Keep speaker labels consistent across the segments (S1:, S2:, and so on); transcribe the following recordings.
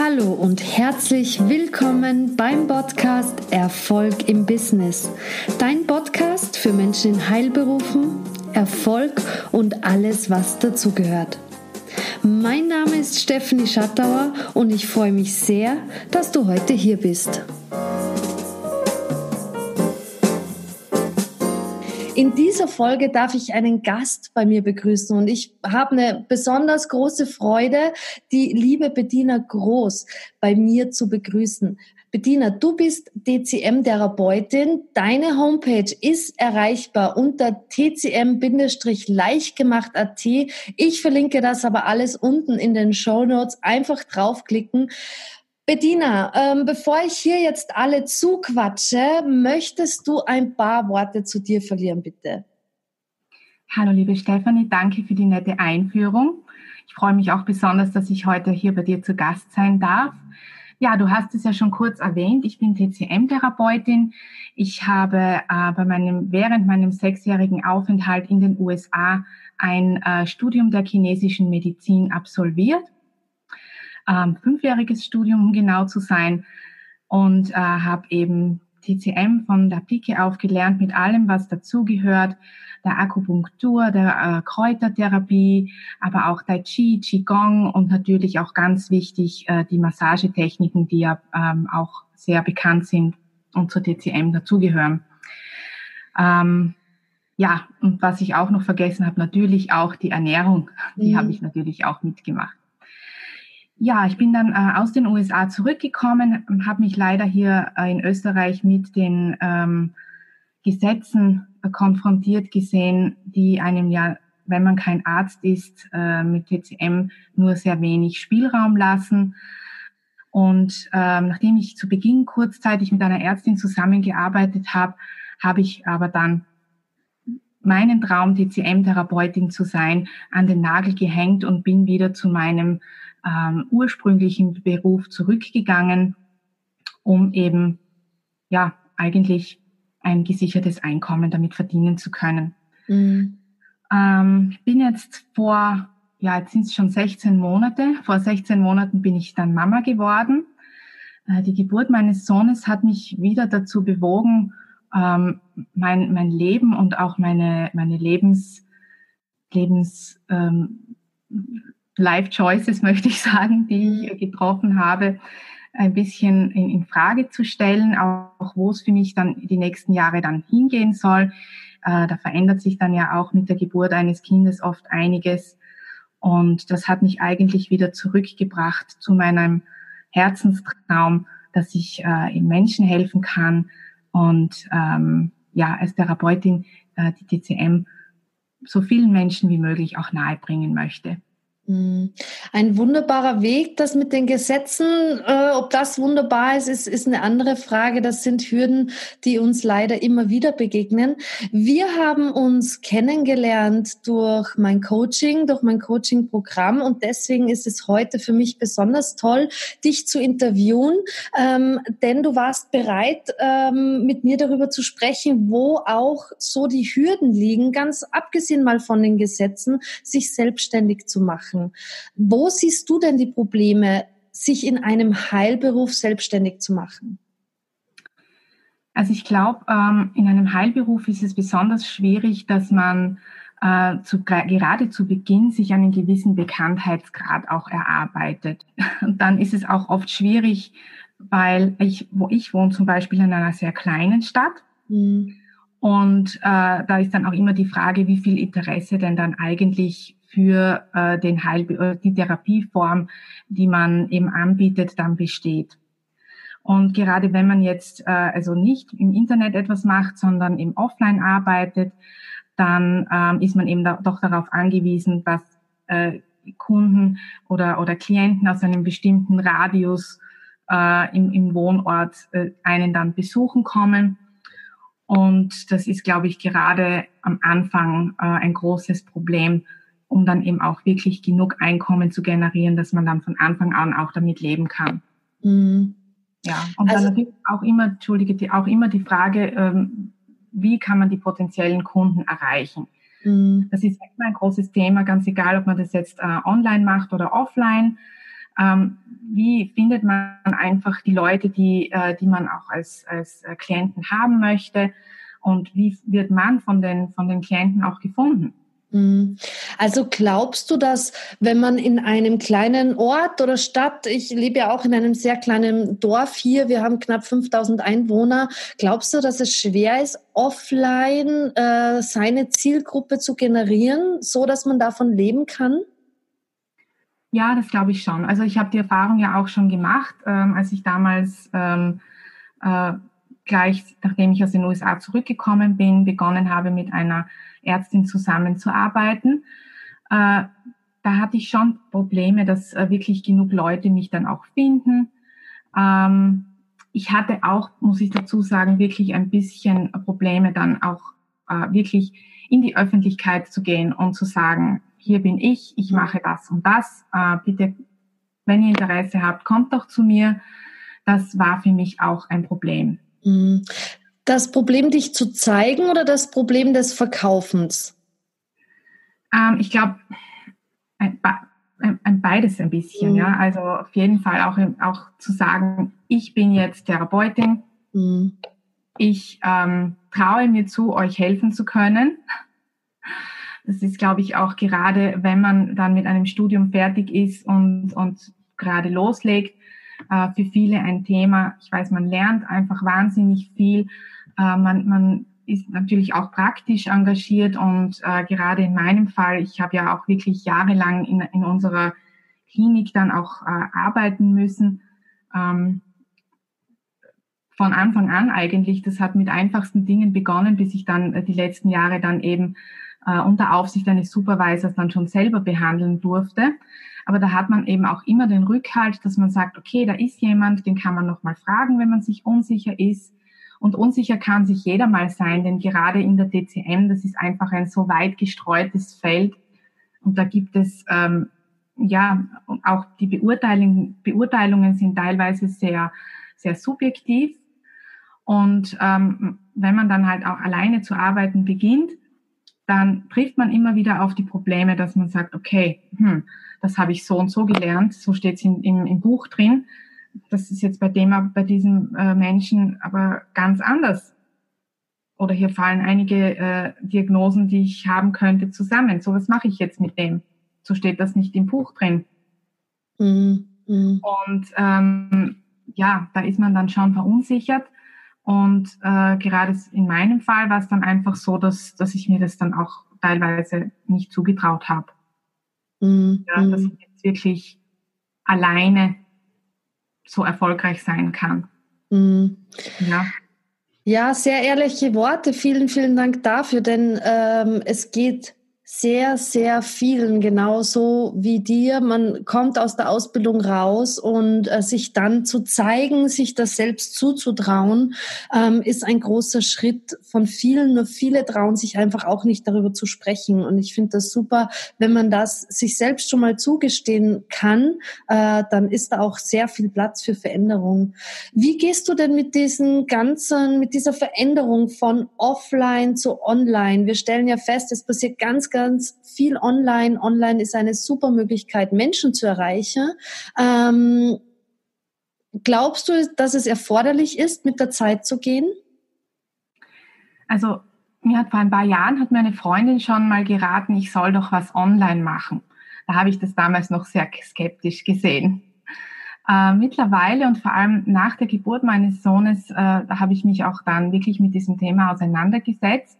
S1: Hallo und herzlich willkommen beim Podcast Erfolg im Business. Dein Podcast für Menschen in Heilberufen, Erfolg und alles, was dazugehört. Mein Name ist Stephanie Schattauer und ich freue mich sehr, dass du heute hier bist. In dieser Folge darf ich einen Gast bei mir begrüßen und ich habe eine besonders große Freude, die liebe Bettina Groß bei mir zu begrüßen. Bettina, du bist DCM-Therapeutin. Deine Homepage ist erreichbar unter tcm-leichtgemacht.at. Ich verlinke das aber alles unten in den Show Notes. Einfach draufklicken. Bedina, ähm, bevor ich hier jetzt alle zuquatsche, möchtest du ein paar Worte zu dir verlieren, bitte?
S2: Hallo, liebe Stefanie, danke für die nette Einführung. Ich freue mich auch besonders, dass ich heute hier bei dir zu Gast sein darf. Ja, du hast es ja schon kurz erwähnt. Ich bin TCM-Therapeutin. Ich habe äh, bei meinem, während meinem sechsjährigen Aufenthalt in den USA ein äh, Studium der chinesischen Medizin absolviert ähm, fünfjähriges Studium, um genau zu sein. Und äh, habe eben TCM von der Pike auf gelernt mit allem, was dazugehört, der Akupunktur, der äh, Kräutertherapie, aber auch Tai Chi, Qigong und natürlich auch ganz wichtig äh, die Massagetechniken, die ja ähm, auch sehr bekannt sind und zur TCM dazugehören. Ähm, ja, und was ich auch noch vergessen habe, natürlich auch die Ernährung, die mhm. habe ich natürlich auch mitgemacht. Ja, ich bin dann äh, aus den USA zurückgekommen, habe mich leider hier äh, in Österreich mit den ähm, Gesetzen äh, konfrontiert gesehen, die einem ja, wenn man kein Arzt ist, äh, mit TCM nur sehr wenig Spielraum lassen. Und ähm, nachdem ich zu Beginn kurzzeitig mit einer Ärztin zusammengearbeitet habe, habe ich aber dann meinen Traum, TCM-Therapeutin zu sein, an den Nagel gehängt und bin wieder zu meinem ähm, ursprünglichen Beruf zurückgegangen, um eben ja eigentlich ein gesichertes Einkommen damit verdienen zu können. Mhm. Ähm, bin jetzt vor, ja, jetzt sind es schon 16 Monate. Vor 16 Monaten bin ich dann Mama geworden. Äh, die Geburt meines Sohnes hat mich wieder dazu bewogen, ähm, mein, mein Leben und auch meine, meine Lebens, Lebens, ähm, Life Choices, möchte ich sagen, die ich mhm. getroffen habe, ein bisschen in, in Frage zu stellen, auch wo es für mich dann die nächsten Jahre dann hingehen soll. Äh, da verändert sich dann ja auch mit der Geburt eines Kindes oft einiges. Und das hat mich eigentlich wieder zurückgebracht zu meinem Herzenstraum, dass ich äh, in Menschen helfen kann und ähm, ja, als Therapeutin äh, die TCM so vielen Menschen wie möglich auch nahebringen möchte.
S1: Hm. Ein wunderbarer Weg, das mit den Gesetzen, äh, ob das wunderbar ist, ist, ist eine andere Frage. Das sind Hürden, die uns leider immer wieder begegnen. Wir haben uns kennengelernt durch mein Coaching, durch mein Coaching-Programm und deswegen ist es heute für mich besonders toll, dich zu interviewen, ähm, denn du warst bereit, ähm, mit mir darüber zu sprechen, wo auch so die Hürden liegen, ganz abgesehen mal von den Gesetzen, sich selbstständig zu machen machen. Wo siehst du denn die Probleme, sich in einem Heilberuf selbstständig zu machen?
S2: Also ich glaube, ähm, in einem Heilberuf ist es besonders schwierig, dass man äh, zu, gerade zu Beginn sich einen gewissen Bekanntheitsgrad auch erarbeitet. Und dann ist es auch oft schwierig, weil ich, wo ich wohne, zum Beispiel in einer sehr kleinen Stadt. Mhm. Und äh, da ist dann auch immer die Frage, wie viel Interesse denn dann eigentlich für äh, den Heil die Therapieform, die man eben anbietet, dann besteht. Und gerade wenn man jetzt äh, also nicht im Internet etwas macht, sondern im Offline arbeitet, dann ähm, ist man eben da, doch darauf angewiesen, dass äh, Kunden oder, oder Klienten aus einem bestimmten Radius äh, im, im Wohnort äh, einen dann besuchen kommen. Und das ist, glaube ich, gerade am Anfang äh, ein großes Problem, um dann eben auch wirklich genug Einkommen zu generieren, dass man dann von Anfang an auch damit leben kann. Mhm. Ja, und also, dann natürlich auch immer, entschuldige, die, auch immer die Frage, ähm, wie kann man die potenziellen Kunden erreichen? Mhm. Das ist immer ein großes Thema, ganz egal, ob man das jetzt äh, online macht oder offline. Ähm, wie findet man einfach die Leute, die, äh, die man auch als, als äh, Klienten haben möchte? Und wie wird man von den, von den Klienten auch gefunden?
S1: Mhm. Also glaubst du, dass wenn man in einem kleinen Ort oder Stadt, ich lebe ja auch in einem sehr kleinen Dorf hier, wir haben knapp 5000 Einwohner, glaubst du, dass es schwer ist, offline äh, seine Zielgruppe zu generieren, so dass man davon leben kann?
S2: Ja, das glaube ich schon. Also ich habe die Erfahrung ja auch schon gemacht, ähm, als ich damals ähm, äh, gleich, nachdem ich aus den USA zurückgekommen bin, begonnen habe mit einer Ärztin zusammenzuarbeiten. Äh, da hatte ich schon Probleme, dass äh, wirklich genug Leute mich dann auch finden. Ähm, ich hatte auch, muss ich dazu sagen, wirklich ein bisschen Probleme dann auch äh, wirklich in die Öffentlichkeit zu gehen und zu sagen, hier bin ich, ich mache das und das. Bitte, wenn ihr Interesse habt, kommt doch zu mir. Das war für mich auch ein Problem.
S1: Mhm. Das Problem, dich zu zeigen oder das Problem des Verkaufens?
S2: Ähm, ich glaube, ein, ein, beides ein bisschen, mhm. ja. Also auf jeden Fall auch, auch zu sagen, ich bin jetzt Therapeutin, mhm. ich ähm, traue mir zu, euch helfen zu können. Das ist, glaube ich, auch gerade, wenn man dann mit einem Studium fertig ist und, und gerade loslegt, äh, für viele ein Thema. Ich weiß, man lernt einfach wahnsinnig viel äh, man, man ist natürlich auch praktisch engagiert und äh, gerade in meinem Fall, ich habe ja auch wirklich jahrelang in, in unserer Klinik dann auch äh, arbeiten müssen. Ähm, von Anfang an eigentlich, das hat mit einfachsten Dingen begonnen, bis ich dann äh, die letzten Jahre dann eben äh, unter Aufsicht eines Supervisors dann schon selber behandeln durfte. Aber da hat man eben auch immer den Rückhalt, dass man sagt, okay, da ist jemand, den kann man nochmal fragen, wenn man sich unsicher ist. Und unsicher kann sich jeder mal sein, denn gerade in der DCM, das ist einfach ein so weit gestreutes Feld. Und da gibt es, ähm, ja, auch die Beurteilung, Beurteilungen sind teilweise sehr, sehr subjektiv. Und ähm, wenn man dann halt auch alleine zu arbeiten beginnt, dann trifft man immer wieder auf die Probleme, dass man sagt, okay, hm, das habe ich so und so gelernt, so steht es im, Buch drin das ist jetzt bei dem, bei diesem äh, Menschen aber ganz anders. Oder hier fallen einige äh, Diagnosen, die ich haben könnte, zusammen. So, was mache ich jetzt mit dem? So steht das nicht im Buch drin. Mhm. Mhm. Und ähm, ja, da ist man dann schon verunsichert. Und äh, gerade in meinem Fall war es dann einfach so, dass, dass ich mir das dann auch teilweise nicht zugetraut habe. Mhm. Ja, dass mhm. ich jetzt wirklich alleine so erfolgreich sein kann. Mhm.
S1: Ja. Ja, sehr ehrliche Worte. Vielen, vielen Dank dafür, denn ähm, es geht sehr, sehr vielen genauso wie dir. Man kommt aus der Ausbildung raus und äh, sich dann zu zeigen, sich das selbst zuzutrauen, ähm, ist ein großer Schritt von vielen. Nur viele trauen sich einfach auch nicht darüber zu sprechen. Und ich finde das super, wenn man das sich selbst schon mal zugestehen kann, äh, dann ist da auch sehr viel Platz für Veränderung. Wie gehst du denn mit diesen ganzen, mit dieser Veränderung von offline zu online? Wir stellen ja fest, es passiert ganz, ganz ganz viel online. Online ist eine super Möglichkeit, Menschen zu erreichen. Ähm, glaubst du, dass es erforderlich ist, mit der Zeit zu gehen?
S2: Also mir hat vor ein paar Jahren hat meine Freundin schon mal geraten, ich soll doch was online machen. Da habe ich das damals noch sehr skeptisch gesehen. Äh, mittlerweile und vor allem nach der Geburt meines Sohnes, äh, habe ich mich auch dann wirklich mit diesem Thema auseinandergesetzt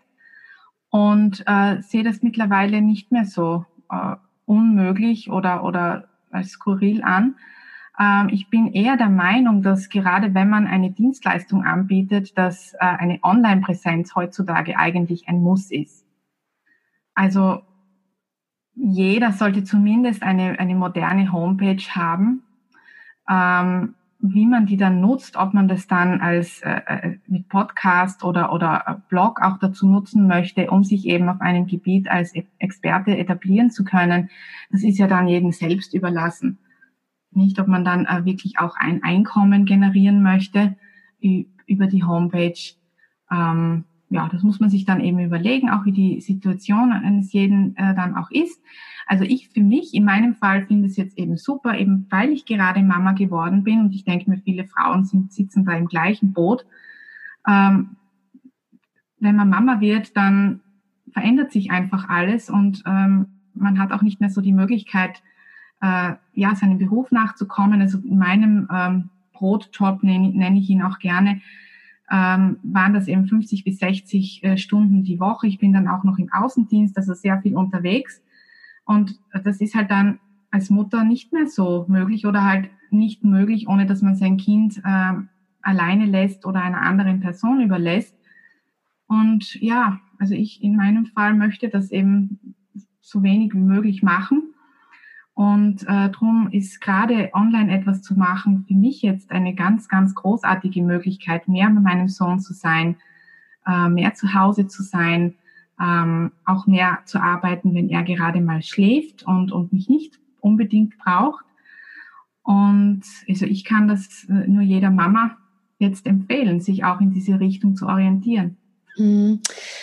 S2: und äh, sehe das mittlerweile nicht mehr so äh, unmöglich oder, oder als skurril an. Ähm, ich bin eher der Meinung, dass gerade wenn man eine Dienstleistung anbietet, dass äh, eine Online-Präsenz heutzutage eigentlich ein Muss ist. Also jeder sollte zumindest eine, eine moderne Homepage haben. Ähm, wie man die dann nutzt, ob man das dann als äh, äh, mit Podcast oder, oder Blog auch dazu nutzen möchte, um sich eben auf einem Gebiet als e-, Experte etablieren zu können, das ist ja dann jedem selbst überlassen. Nicht, ob man dann äh, wirklich auch ein Einkommen generieren möchte über die Homepage. Ähm, ja, das muss man sich dann eben überlegen, auch wie die Situation eines jeden äh, dann auch ist. Also ich für mich, in meinem Fall, finde es jetzt eben super, eben weil ich gerade Mama geworden bin und ich denke mir, viele Frauen sind, sitzen da im gleichen Boot. Ähm, wenn man Mama wird, dann verändert sich einfach alles und ähm, man hat auch nicht mehr so die Möglichkeit, äh, ja, seinem Beruf nachzukommen. Also in meinem ähm, Brotjob nenne, nenne ich ihn auch gerne, ähm, waren das eben 50 bis 60 äh, Stunden die Woche. Ich bin dann auch noch im Außendienst, also sehr viel unterwegs. Und das ist halt dann als Mutter nicht mehr so möglich oder halt nicht möglich, ohne dass man sein Kind äh, alleine lässt oder einer anderen Person überlässt. Und ja, also ich in meinem Fall möchte das eben so wenig wie möglich machen. Und äh, darum ist gerade online etwas zu machen für mich jetzt eine ganz, ganz großartige Möglichkeit, mehr mit meinem Sohn zu sein, äh, mehr zu Hause zu sein, ähm, auch mehr zu arbeiten, wenn er gerade mal schläft und, und mich nicht unbedingt braucht. Und also ich kann das äh, nur jeder Mama jetzt empfehlen, sich auch in diese Richtung zu orientieren.
S1: Mhm.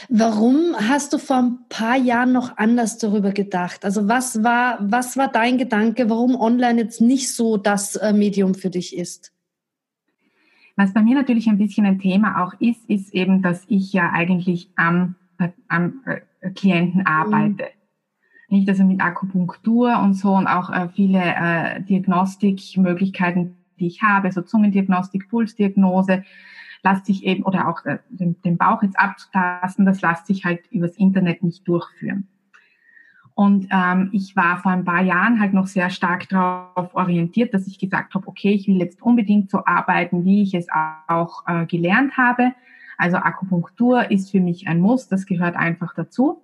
S1: Warum hast du vor ein paar Jahren noch anders darüber gedacht? Also was war, was war dein Gedanke, warum online jetzt nicht so das äh, Medium für dich ist?
S2: Was bei mir natürlich ein bisschen ein Thema auch ist, ist eben, dass ich ja eigentlich am, äh, am äh, Klienten mhm. arbeite. Mhm. Nicht also mit Akupunktur und so und auch viele äh, Diagnostikmöglichkeiten, die ich habe, so Zungendiagnostik, Pulsdiagnose, lässt sich eben, oder auch äh, den, den Bauch jetzt abzutasten, das lässt sich halt übers Internet nicht durchführen. Und ähm, ich war vor ein paar Jahren halt noch sehr stark darauf orientiert, dass ich gesagt habe, okay, ich will jetzt unbedingt so arbeiten, wie ich es auch äh, gelernt habe. Also Akupunktur ist für mich ein Muss, das gehört einfach dazu.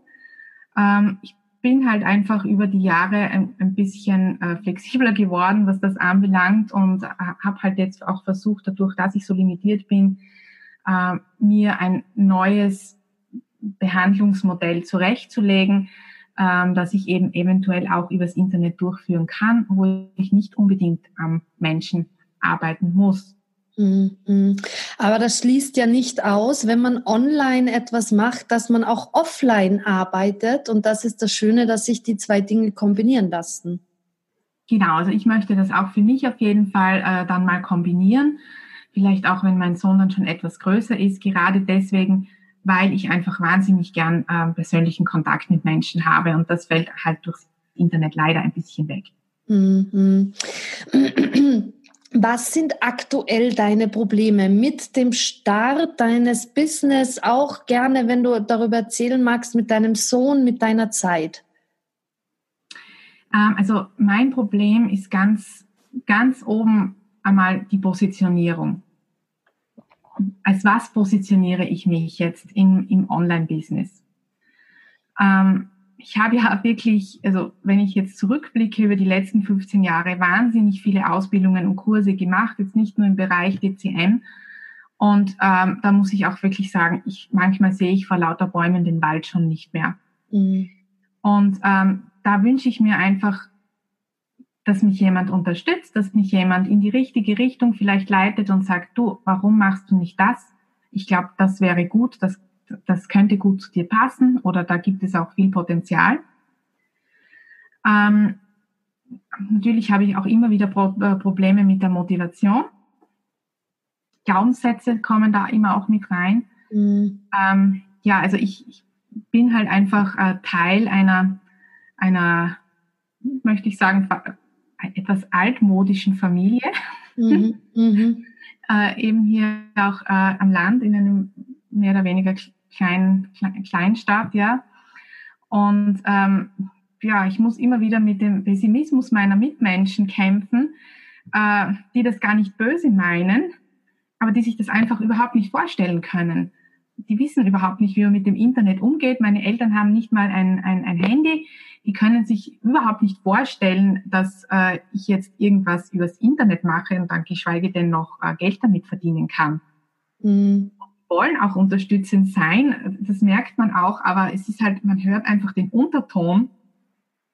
S2: Ähm, ich bin halt einfach über die Jahre ein, ein bisschen äh, flexibler geworden, was das anbelangt und äh, habe halt jetzt auch versucht, dadurch, dass ich so limitiert bin, äh, mir ein neues Behandlungsmodell zurechtzulegen, äh, dass ich eben eventuell auch übers Internet durchführen kann, wo ich nicht unbedingt am Menschen arbeiten muss.
S1: Mhm. Aber das schließt ja nicht aus, wenn man online etwas macht, dass man auch offline arbeitet. Und das ist das Schöne, dass sich die zwei Dinge kombinieren lassen.
S2: Genau, also ich möchte das auch für mich auf jeden Fall äh, dann mal kombinieren. Vielleicht auch, wenn mein Sohn dann schon etwas größer ist, gerade deswegen, weil ich einfach wahnsinnig gern äh, persönlichen Kontakt mit Menschen habe. Und das fällt halt durchs Internet leider ein bisschen weg. Mhm.
S1: Was sind aktuell deine Probleme mit dem Start deines Business? Auch gerne, wenn du darüber erzählen magst, mit deinem Sohn, mit deiner Zeit.
S2: Ähm, also mein Problem ist ganz, ganz oben einmal die Positionierung. Als was positioniere ich mich jetzt in, im Online-Business? Ähm, ich habe ja wirklich, also wenn ich jetzt zurückblicke über die letzten 15 Jahre, wahnsinnig viele Ausbildungen und Kurse gemacht, jetzt nicht nur im Bereich DCM. Und ähm, da muss ich auch wirklich sagen, ich manchmal sehe ich vor lauter Bäumen den Wald schon nicht mehr. Mhm. Und ähm, da wünsche ich mir einfach, dass mich jemand unterstützt, dass mich jemand in die richtige Richtung vielleicht leitet und sagt, du, warum machst du nicht das? Ich glaube, das wäre gut, das das könnte gut zu dir passen oder da gibt es auch viel Potenzial. Ähm, natürlich habe ich auch immer wieder Pro äh, Probleme mit der Motivation. Glaubenssätze kommen da immer auch mit rein. Mhm. Ähm, ja, also ich, ich, bin halt einfach äh, Teil einer, einer, möchte ich sagen, etwas altmodischen Familie. Mhm. Mhm. äh, eben hier auch äh, am Land in einem mehr oder weniger klein, klein, Kleinstadt, ja. Und ähm, ja, ich muss immer wieder mit dem Pessimismus meiner Mitmenschen kämpfen, äh, die das gar nicht böse meinen, aber die sich das einfach überhaupt nicht vorstellen können. Die wissen überhaupt nicht, wie man mit dem Internet umgeht. Meine Eltern haben nicht mal ein, ein, ein Handy. Die können sich überhaupt nicht vorstellen, dass äh, ich jetzt irgendwas übers Internet mache und dann geschweige denn noch äh, Geld damit verdienen kann. Mhm wollen auch unterstützend sein, das merkt man auch, aber es ist halt, man hört einfach den Unterton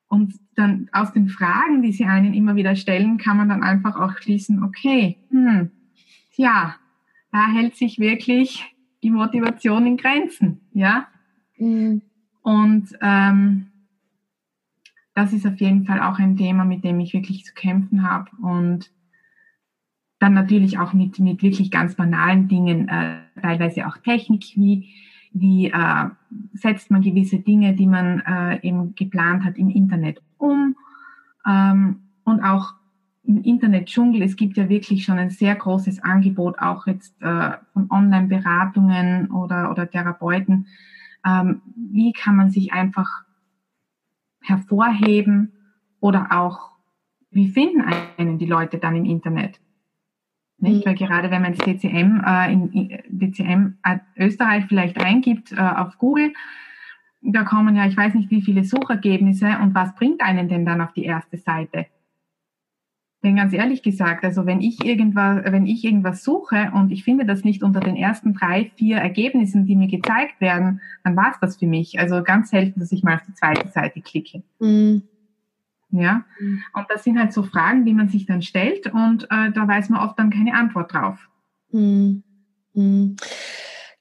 S2: und dann aus den Fragen, die sie einen immer wieder stellen, kann man dann einfach auch schließen, okay, hm, ja, da hält sich wirklich die Motivation in Grenzen, ja. Mhm. Und ähm, das ist auf jeden Fall auch ein Thema, mit dem ich wirklich zu kämpfen habe. Und dann natürlich auch mit, mit wirklich ganz banalen Dingen, äh, teilweise auch Technik, wie, wie äh, setzt man gewisse Dinge, die man äh, eben geplant hat im Internet um. Ähm, und auch im Internet-Dschungel, es gibt ja wirklich schon ein sehr großes Angebot, auch jetzt äh, von Online-Beratungen oder, oder Therapeuten. Ähm, wie kann man sich einfach hervorheben oder auch, wie finden einen die Leute dann im Internet? Nicht? Mhm. Weil gerade wenn man das DCM, äh, in, DCM äh, Österreich vielleicht eingibt äh, auf Google, da kommen ja, ich weiß nicht wie viele Suchergebnisse und was bringt einen denn dann auf die erste Seite? Denn ganz ehrlich gesagt, also wenn ich irgendwas, wenn ich irgendwas suche und ich finde das nicht unter den ersten drei, vier Ergebnissen, die mir gezeigt werden, dann war es das für mich. Also ganz selten, dass ich mal auf die zweite Seite klicke. Mhm. Ja, mhm. und das sind halt so Fragen, die man sich dann stellt und äh, da weiß man oft dann keine Antwort drauf. Mhm.
S1: Mhm.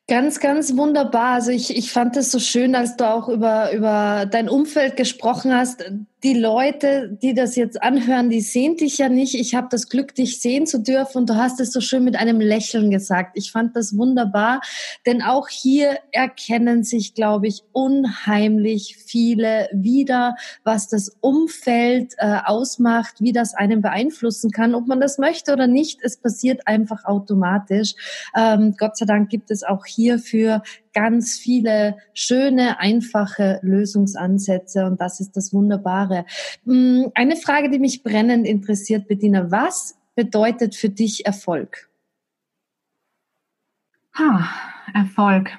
S1: Ganz, ganz wunderbar. Also ich, ich fand es so schön, als du auch über, über dein Umfeld gesprochen hast die Leute, die das jetzt anhören, die sehen dich ja nicht. Ich habe das Glück, dich sehen zu dürfen und du hast es so schön mit einem Lächeln gesagt. Ich fand das wunderbar, denn auch hier erkennen sich, glaube ich, unheimlich viele wieder, was das Umfeld äh, ausmacht, wie das einen beeinflussen kann, ob man das möchte oder nicht. Es passiert einfach automatisch. Ähm, Gott sei Dank gibt es auch hierfür ganz viele schöne, einfache Lösungsansätze und das ist das Wunderbare. Mm, eine Frage, die mich brennend interessiert, Bettina, was bedeutet für dich Erfolg?
S2: Ha, Erfolg.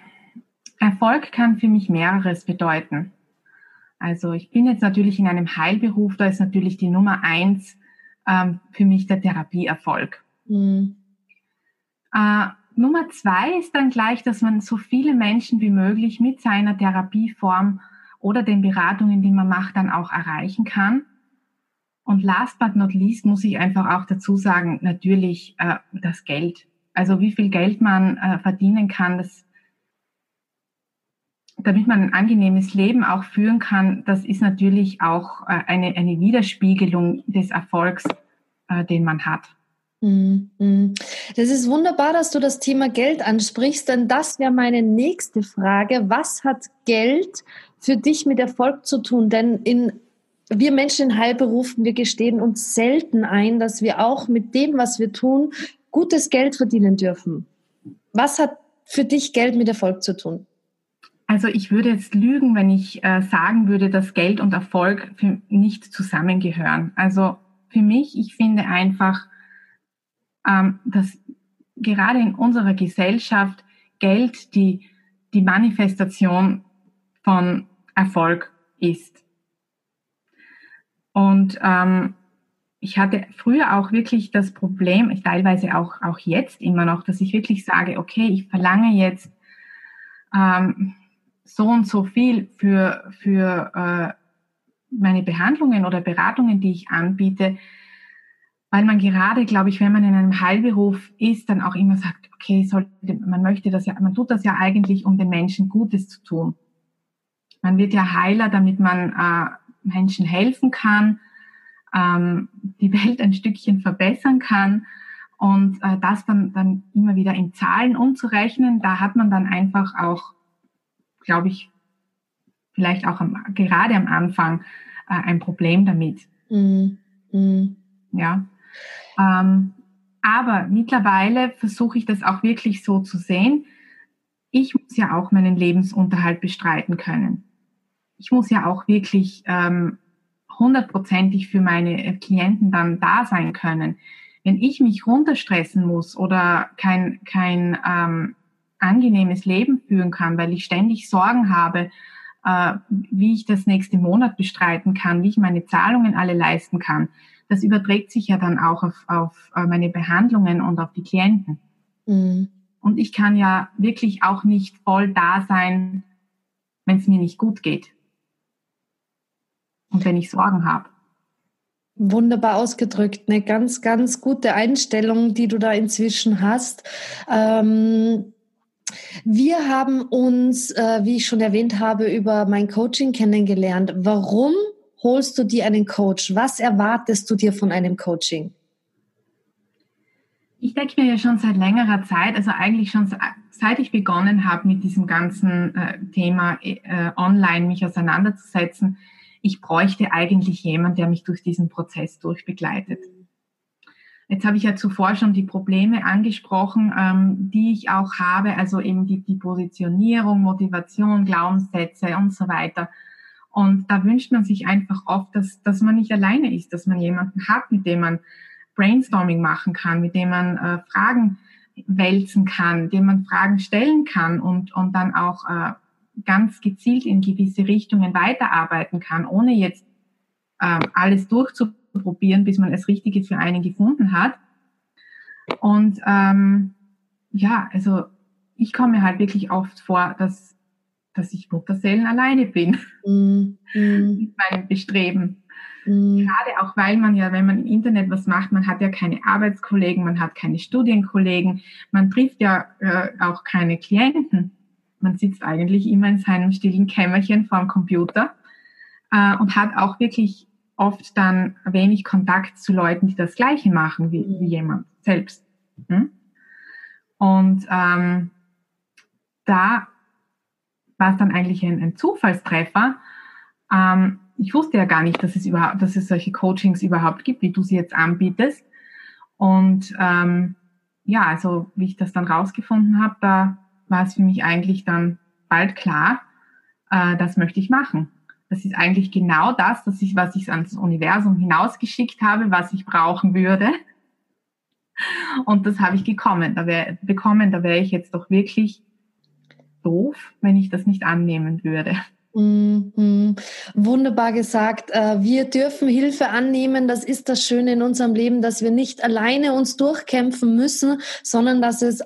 S2: Erfolg kann für mich mehreres bedeuten. Also ich bin jetzt natürlich in einem Heilberuf, da ist natürlich die Nummer eins ähm, für mich der Therapieerfolg. Mhm. Äh, Nummer zwei ist dann gleich, dass man so viele Menschen wie möglich mit seiner Therapieform oder den Beratungen, die man macht, dann auch erreichen kann. Und last but not least muss ich einfach auch dazu sagen, natürlich äh, das Geld. Also wie viel Geld man äh, verdienen kann, das, damit man ein angenehmes Leben auch führen kann, das ist natürlich auch äh, eine, eine Widerspiegelung des Erfolgs, äh, den man hat.
S1: Mhm, mhm. Das ist wunderbar, dass du das Thema Geld ansprichst, denn das wäre meine nächste Frage. Was hat Geld für dich mit Erfolg zu tun? Denn in wir Menschen in Heilberufen, wir gestehen uns selten ein, dass wir auch mit dem, was wir tun, gutes Geld verdienen dürfen. Was hat für dich Geld mit Erfolg zu tun?
S2: Also ich würde jetzt lügen, wenn ich äh, sagen würde, dass Geld und Erfolg nicht zusammengehören. Also für mich, ich finde einfach, dass gerade in unserer Gesellschaft Geld die, die Manifestation von Erfolg ist. Und ähm, ich hatte früher auch wirklich das Problem, teilweise auch, auch jetzt immer noch, dass ich wirklich sage, okay, ich verlange jetzt ähm, so und so viel für, für äh, meine Behandlungen oder Beratungen, die ich anbiete, weil man gerade, glaube ich, wenn man in einem Heilberuf ist, dann auch immer sagt, okay, sollte, man möchte das ja, man tut das ja eigentlich, um den Menschen Gutes zu tun. Man wird ja Heiler, damit man äh, Menschen helfen kann, ähm, die Welt ein Stückchen verbessern kann und äh, das dann, dann immer wieder in Zahlen umzurechnen, da hat man dann einfach auch, glaube ich, vielleicht auch am, gerade am Anfang äh, ein Problem damit. Mm, mm. Ja. Ähm, aber mittlerweile versuche ich das auch wirklich so zu sehen. Ich muss ja auch meinen Lebensunterhalt bestreiten können. Ich muss ja auch wirklich ähm, hundertprozentig für meine Klienten dann da sein können. Wenn ich mich runterstressen muss oder kein, kein ähm, angenehmes Leben führen kann, weil ich ständig Sorgen habe, äh, wie ich das nächste Monat bestreiten kann, wie ich meine Zahlungen alle leisten kann, das überträgt sich ja dann auch auf, auf äh, meine Behandlungen und auf die Klienten. Mhm. Und ich kann ja wirklich auch nicht voll da sein, wenn es mir nicht gut geht. Und wenn ich Sorgen habe.
S1: Wunderbar ausgedrückt, eine ganz, ganz gute Einstellung, die du da inzwischen hast. Ähm Wir haben uns, äh, wie ich schon erwähnt habe, über mein Coaching kennengelernt. Warum holst du dir einen Coach? Was erwartest du dir von einem Coaching?
S2: Ich denke mir ja schon seit längerer Zeit, also eigentlich schon seit ich begonnen habe mit diesem ganzen äh, Thema äh, online mich auseinanderzusetzen, ich bräuchte eigentlich jemand, der mich durch diesen Prozess durchbegleitet. Jetzt habe ich ja zuvor schon die Probleme angesprochen, ähm, die ich auch habe, also eben die, die Positionierung, Motivation, Glaubenssätze und so weiter. Und da wünscht man sich einfach oft, dass, dass man nicht alleine ist, dass man jemanden hat, mit dem man Brainstorming machen kann, mit dem man äh, Fragen wälzen kann, dem man Fragen stellen kann und, und dann auch äh, ganz gezielt in gewisse Richtungen weiterarbeiten kann, ohne jetzt äh, alles durchzuprobieren, bis man das Richtige für einen gefunden hat. Und ähm, ja, also ich komme mir halt wirklich oft vor, dass, dass ich Mutterseelen alleine bin mm, mm. mit meinem Bestreben. Mhm. Gerade auch, weil man ja, wenn man im Internet was macht, man hat ja keine Arbeitskollegen, man hat keine Studienkollegen, man trifft ja äh, auch keine Klienten. Man sitzt eigentlich immer in seinem stillen Kämmerchen vorm Computer äh, und hat auch wirklich oft dann wenig Kontakt zu Leuten, die das Gleiche machen wie, wie jemand selbst. Hm? Und ähm, da war es dann eigentlich ein, ein Zufallstreffer. Ähm, ich wusste ja gar nicht, dass es überhaupt, dass es solche Coachings überhaupt gibt, wie du sie jetzt anbietest. Und ähm, ja, also wie ich das dann rausgefunden habe, da war es für mich eigentlich dann bald klar, äh, das möchte ich machen. Das ist eigentlich genau das, das ich, was ich ans Universum hinausgeschickt habe, was ich brauchen würde. Und das habe ich gekommen, da wär, bekommen. Da wäre ich jetzt doch wirklich doof, wenn ich das nicht annehmen würde.
S1: Mhm. Wunderbar gesagt. Äh, wir dürfen Hilfe annehmen. Das ist das Schöne in unserem Leben, dass wir nicht alleine uns durchkämpfen müssen, sondern dass es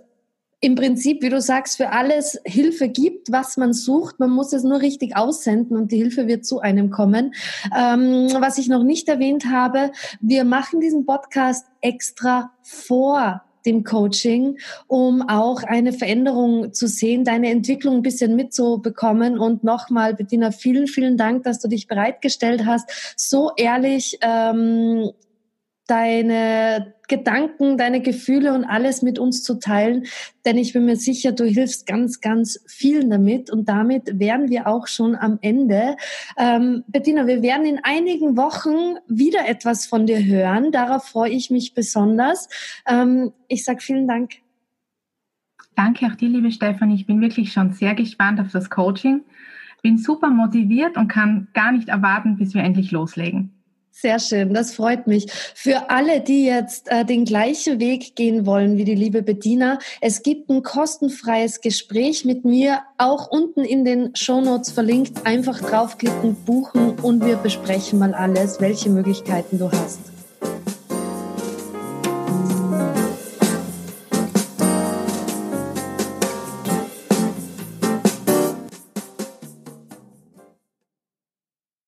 S1: im Prinzip, wie du sagst, für alles Hilfe gibt, was man sucht. Man muss es nur richtig aussenden und die Hilfe wird zu einem kommen. Ähm, was ich noch nicht erwähnt habe, wir machen diesen Podcast extra vor dem Coaching, um auch eine Veränderung zu sehen, deine Entwicklung ein bisschen mitzubekommen. Und nochmal, Bettina, vielen, vielen Dank, dass du dich bereitgestellt hast, so ehrlich ähm, deine Gedanken, deine Gefühle und alles mit uns zu teilen. Denn ich bin mir sicher, du hilfst ganz, ganz vielen damit. Und damit wären wir auch schon am Ende. Ähm, Bettina, wir werden in einigen Wochen wieder etwas von dir hören. Darauf freue ich mich besonders. Ähm, ich sage vielen Dank.
S2: Danke auch dir, liebe Stefanie. Ich bin wirklich schon sehr gespannt auf das Coaching. Bin super motiviert und kann gar nicht erwarten, bis wir endlich loslegen.
S1: Sehr schön, das freut mich. Für alle, die jetzt äh, den gleichen Weg gehen wollen wie die liebe Bediener, es gibt ein kostenfreies Gespräch mit mir, auch unten in den Shownotes verlinkt. Einfach draufklicken, buchen und wir besprechen mal alles, welche Möglichkeiten du hast.